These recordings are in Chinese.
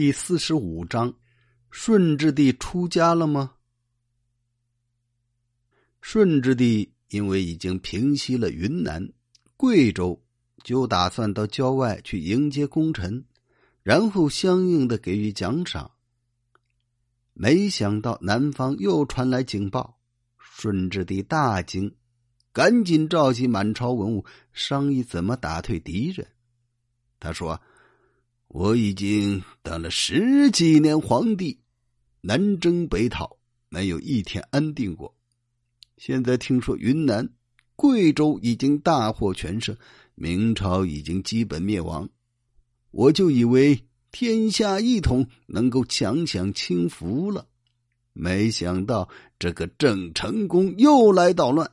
第四十五章：顺治帝出家了吗？顺治帝因为已经平息了云南、贵州，就打算到郊外去迎接功臣，然后相应的给予奖赏。没想到南方又传来警报，顺治帝大惊，赶紧召集满朝文武商议怎么打退敌人。他说。我已经当了十几年皇帝，南征北讨，没有一天安定过。现在听说云南、贵州已经大获全胜，明朝已经基本灭亡，我就以为天下一统，能够享享清福了。没想到这个郑成功又来捣乱，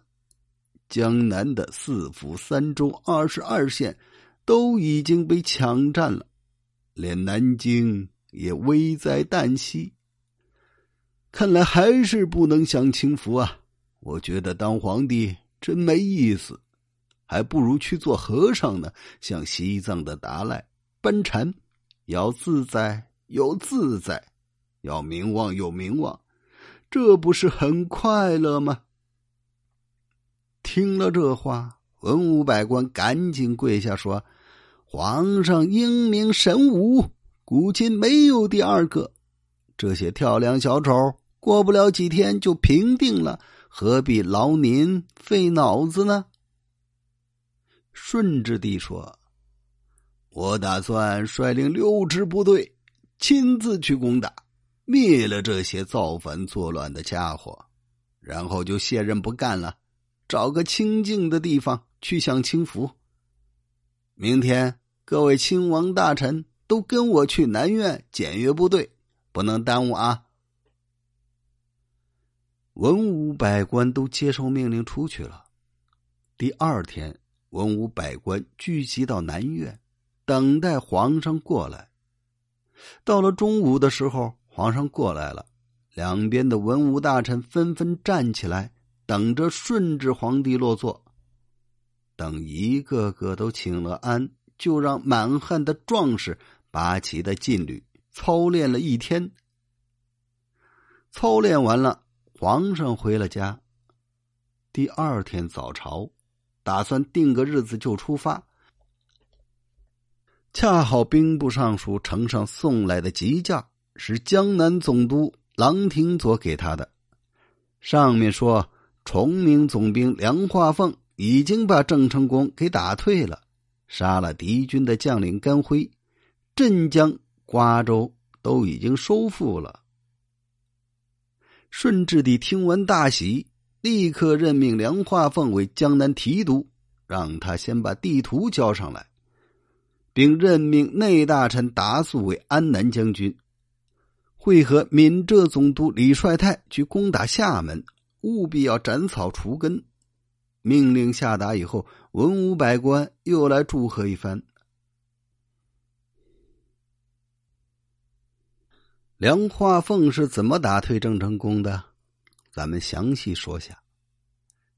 江南的四府三州二十二县都已经被抢占了。连南京也危在旦夕，看来还是不能享清福啊！我觉得当皇帝真没意思，还不如去做和尚呢。像西藏的达赖班禅，要自在有自在，要名望有名望，这不是很快乐吗？听了这话，文武百官赶紧跪下说。皇上英明神武，古今没有第二个。这些跳梁小丑过不了几天就平定了，何必劳您费脑子呢？顺治帝说：“我打算率领六支部队，亲自去攻打，灭了这些造反作乱的家伙，然后就卸任不干了，找个清静的地方去享清福。”明天，各位亲王大臣都跟我去南苑检阅部队，不能耽误啊！文武百官都接受命令出去了。第二天，文武百官聚集到南苑，等待皇上过来。到了中午的时候，皇上过来了，两边的文武大臣纷纷站起来，等着顺治皇帝落座。等一个个都请了安，就让满汉的壮士拔起的劲旅操练了一天。操练完了，皇上回了家。第二天早朝，打算定个日子就出发。恰好兵部尚书呈上送来的急驾，是江南总督郎廷佐给他的，上面说崇明总兵梁化凤。已经把郑成功给打退了，杀了敌军的将领甘辉，镇江、瓜州都已经收复了。顺治帝听闻大喜，立刻任命梁化凤为江南提督，让他先把地图交上来，并任命内大臣达素为安南将军，会合闽浙总督李帅泰去攻打厦门，务必要斩草除根。命令下达以后，文武百官又来祝贺一番。梁化凤是怎么打退郑成功的？咱们详细说下。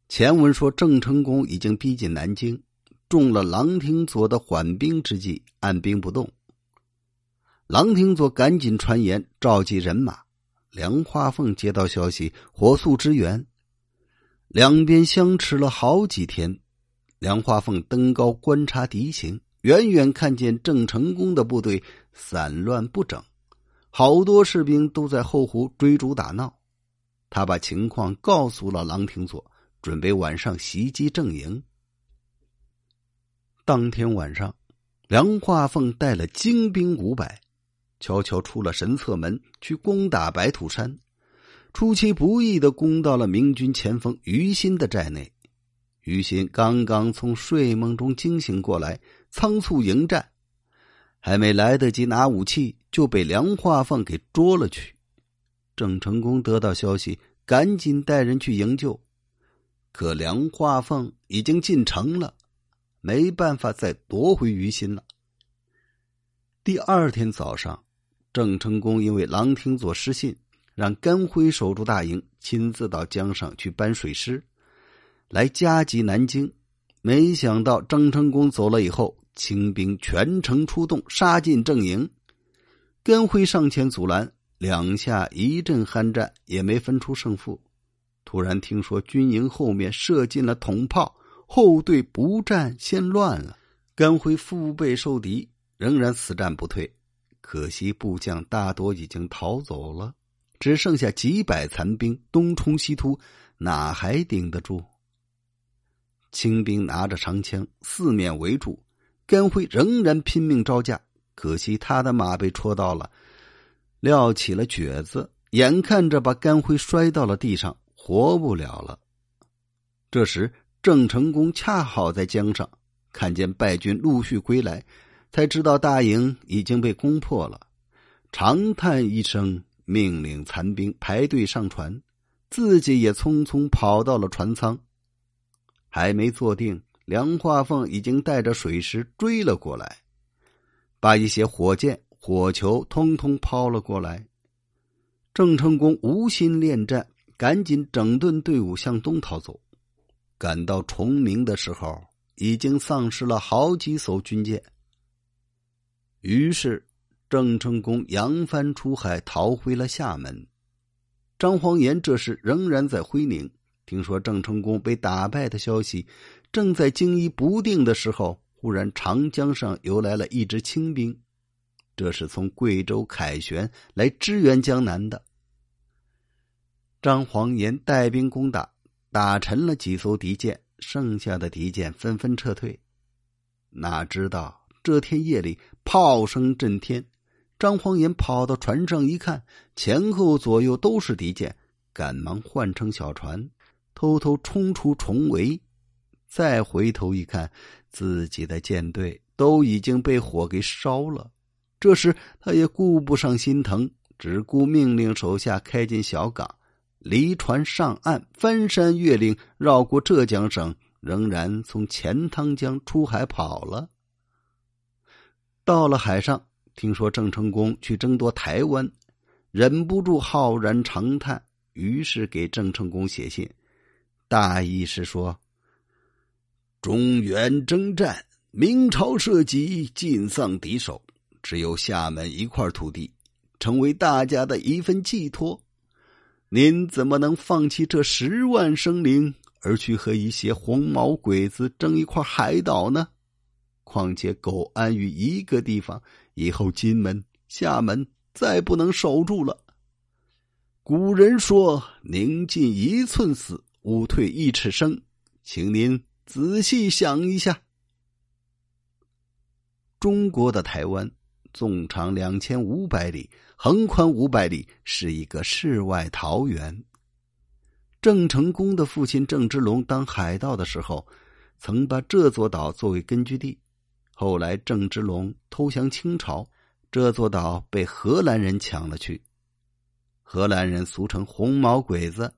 前文说郑成功已经逼近南京，中了郎廷佐的缓兵之计，按兵不动。郎廷佐赶紧传言召集人马，梁化凤接到消息，火速支援。两边相持了好几天，梁化凤登高观察敌情，远远看见郑成功的部队散乱不整，好多士兵都在后湖追逐打闹。他把情况告诉了郎廷佐，准备晚上袭击郑营。当天晚上，梁化凤带了精兵五百，悄悄出了神策门，去攻打白土山。出其不意的攻到了明军前锋于心的寨内，于心刚刚从睡梦中惊醒过来，仓促迎战，还没来得及拿武器，就被梁化凤给捉了去。郑成功得到消息，赶紧带人去营救，可梁化凤已经进城了，没办法再夺回于心了。第二天早上，郑成功因为郎廷佐失信。让甘辉守住大营，亲自到江上去搬水师，来加急南京。没想到张成功走了以后，清兵全城出动，杀进正营。甘辉上前阻拦，两下一阵酣战，也没分出胜负。突然听说军营后面射进了铜炮，后队不战先乱了。甘辉腹背受敌，仍然死战不退。可惜部将大多已经逃走了，只剩下几百残兵东冲西突，哪还顶得住？清兵拿着长枪四面围住，甘辉仍然拼命招架。可惜他的马被戳到了，撂起了蹶子，眼看着把甘辉摔到了地上，活不了了。这时郑成功恰好在江上。看见败军陆续归来，才知道大营已经被攻破了，长叹一声，命令残兵排队上船，自己也匆匆跑到了船舱。还没坐定，梁化凤已经带着水师追了过来，把一些火箭、火球通通抛了过来。郑成功无心恋战，赶紧整顿队伍向东逃走。赶到崇明的时候。已经丧失了好几艘军舰，于是郑成功扬帆出海，逃回了厦门。张煌言这时仍然在徽宁，听说郑成功被打败的消息，正在惊疑不定的时候，忽然长江上游来了一支清兵，这是从贵州凯旋来支援江南的。张煌言带兵攻打，打沉了几艘敌舰。剩下的敌舰纷纷撤退，哪知道这天夜里炮声震天。张煌言跑到船上一看，前后左右都是敌舰，赶忙换成小船，偷偷冲出重围。再回头一看，自己的舰队都已经被火给烧了。这时他也顾不上心疼，只顾命令手下开进小港。离船上岸，翻山越岭，绕过浙江省，仍然从钱塘江出海跑了。到了海上，听说郑成功去争夺台湾，忍不住浩然长叹，于是给郑成功写信，大意是说：中原征战，明朝社稷尽丧敌手，只有厦门一块土地，成为大家的一份寄托。您怎么能放弃这十万生灵，而去和一些黄毛鬼子争一块海岛呢？况且苟安于一个地方，以后金门、厦门再不能守住了。古人说：“宁进一寸死，勿退一尺生。”请您仔细想一下。中国的台湾。纵长两千五百里，横宽五百里，是一个世外桃源。郑成功的父亲郑芝龙当海盗的时候，曾把这座岛作为根据地。后来郑芝龙投降清朝，这座岛被荷兰人抢了去。荷兰人俗称红毛鬼子，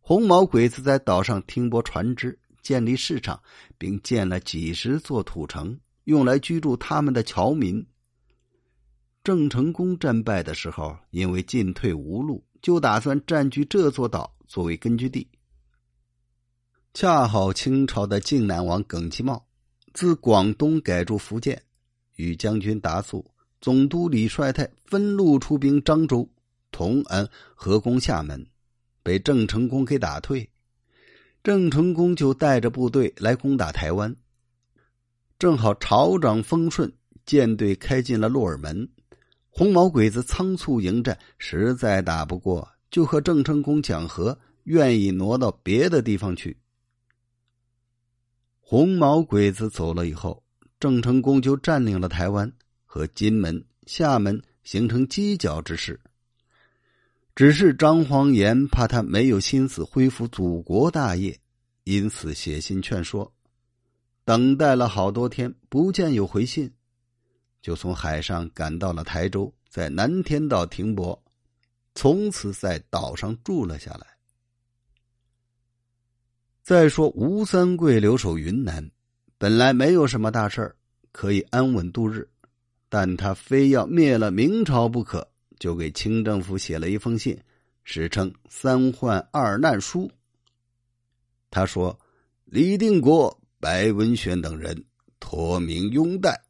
红毛鬼子在岛上停泊船只，建立市场，并建了几十座土城，用来居住他们的侨民。郑成功战败的时候，因为进退无路，就打算占据这座岛作为根据地。恰好清朝的靖南王耿其茂自广东改驻福建，与将军达素、总督李帅泰分路出兵漳州、同安合攻厦门，被郑成功给打退。郑成功就带着部队来攻打台湾，正好潮涨风顺，舰队开进了鹿耳门。红毛鬼子仓促迎战，实在打不过，就和郑成功讲和，愿意挪到别的地方去。红毛鬼子走了以后，郑成功就占领了台湾和金门、厦门，形成犄角之势。只是张煌言怕他没有心思恢复祖国大业，因此写信劝说。等待了好多天，不见有回信。就从海上赶到了台州，在南天岛停泊，从此在岛上住了下来。再说吴三桂留守云南，本来没有什么大事儿，可以安稳度日，但他非要灭了明朝不可，就给清政府写了一封信，史称《三患二难书》。他说：“李定国、白文选等人托名拥戴。”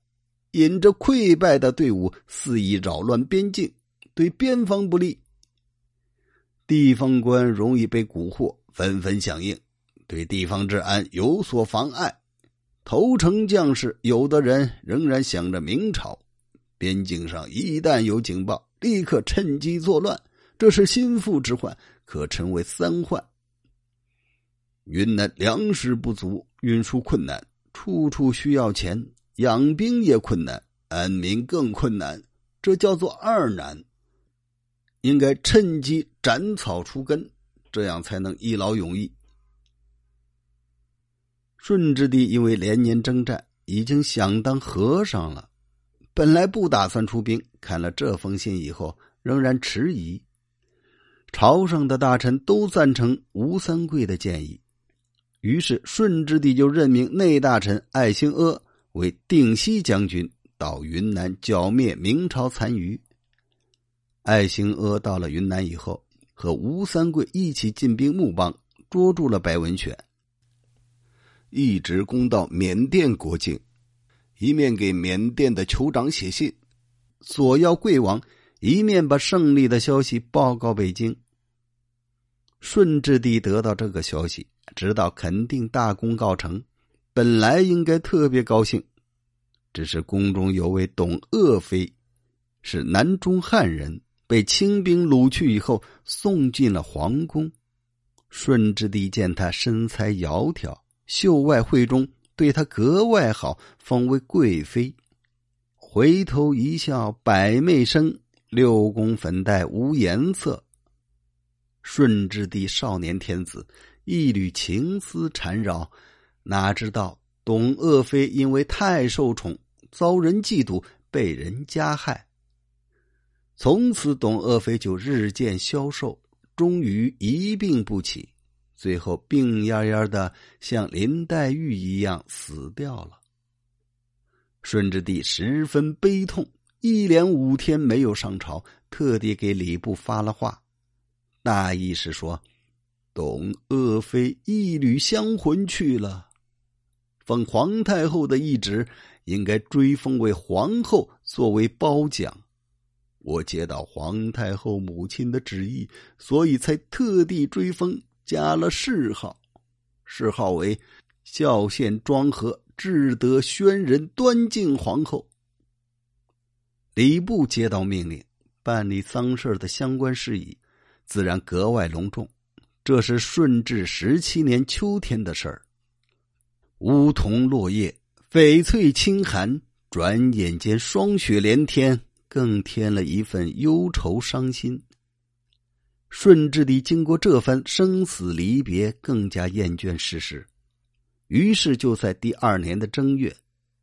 引着溃败的队伍肆意扰乱边境，对边防不利。地方官容易被蛊惑，纷纷响应，对地方治安有所妨碍。投诚将士有的人仍然想着明朝，边境上一旦有警报，立刻趁机作乱，这是心腹之患，可称为三患。云南粮食不足，运输困难，处处需要钱，养兵也困难，安民更困难，这叫做二难。应该趁机斩草除根，这样才能一劳永逸。顺治帝因为连年征战，已经想当和尚了。本来不打算出兵，看了这封信以后，仍然迟疑。朝上的大臣都赞成吴三桂的建议，于是顺治帝就任命内大臣艾兴阿为定西将军，到云南剿灭明朝残余。艾兴阿到了云南以后，和吴三桂一起进兵木邦，捉住了白文选。一直攻到缅甸国境，一面给缅甸的酋长写信，索要贵王；一面把胜利的消息报告北京。顺治帝得到这个消息，知道肯定大功告成，本来应该特别高兴，只是宫中有位董鄂妃，是南中汉人，被清兵掳去以后送进了皇宫。顺治帝见他身材窈窕。秀外慧中，对她格外好，封为贵妃。回头一笑百媚生，六宫粉黛无颜色。顺治帝少年天子，一缕情丝缠绕，哪知道董鄂妃因为太受宠，遭人嫉妒，被人加害。从此，董鄂妃就日渐消瘦，终于一病不起。最后病恹恹的，像林黛玉一样死掉了。顺治帝十分悲痛，一连五天没有上朝，特地给礼部发了话，大意是说：董鄂妃一缕香魂去了，奉皇太后的懿旨应该追封为皇后，作为褒奖。我接到皇太后母亲的旨意，所以才特地追封。加了谥号，谥号为孝献庄和至德宣仁端敬皇后。礼部接到命令，办理丧事的相关事宜，自然格外隆重。这是顺治十七年秋天的事儿。梧桐落叶，翡翠清寒，转眼间霜雪连天，更添了一份忧愁伤心。顺治帝经过这番生死离别，更加厌倦世事，于是就在第二年的正月，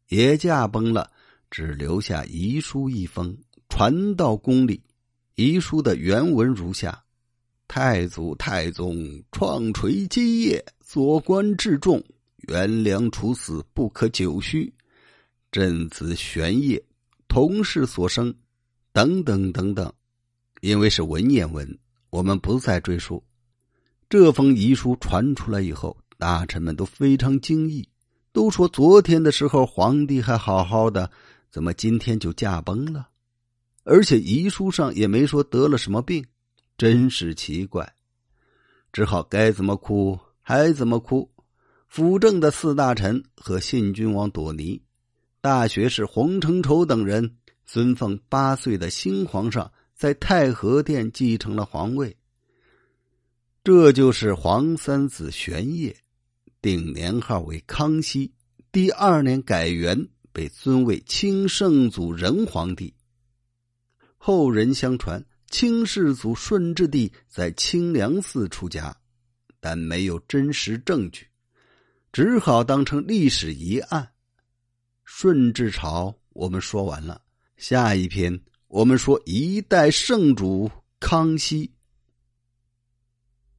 也驾崩了，只留下遗书一封，传到宫里。遗书的原文如下：太祖太宗创垂基业，左官至重，元良处死不可久虚。朕子玄烨，同事所生，等等等等。因为是文言文。我们不再赘述。这封遗书传出来以后，大臣们都非常惊异，都说昨天的时候皇帝还好好的，怎么今天就驾崩了？而且遗书上也没说得了什么病，真是奇怪。只好该怎么哭还怎么哭。辅政的四大臣和信君王朵尼、大学士洪承畴等人尊奉八岁的新皇上。在太和殿继承了皇位，这就是皇三子玄烨，定年号为康熙。第二年改元，被尊为清圣祖仁皇帝。后人相传，清世祖顺治帝在清凉寺出家，但没有真实证据，只好当成历史疑案。顺治朝我们说完了，下一篇。我们说，一代圣主康熙。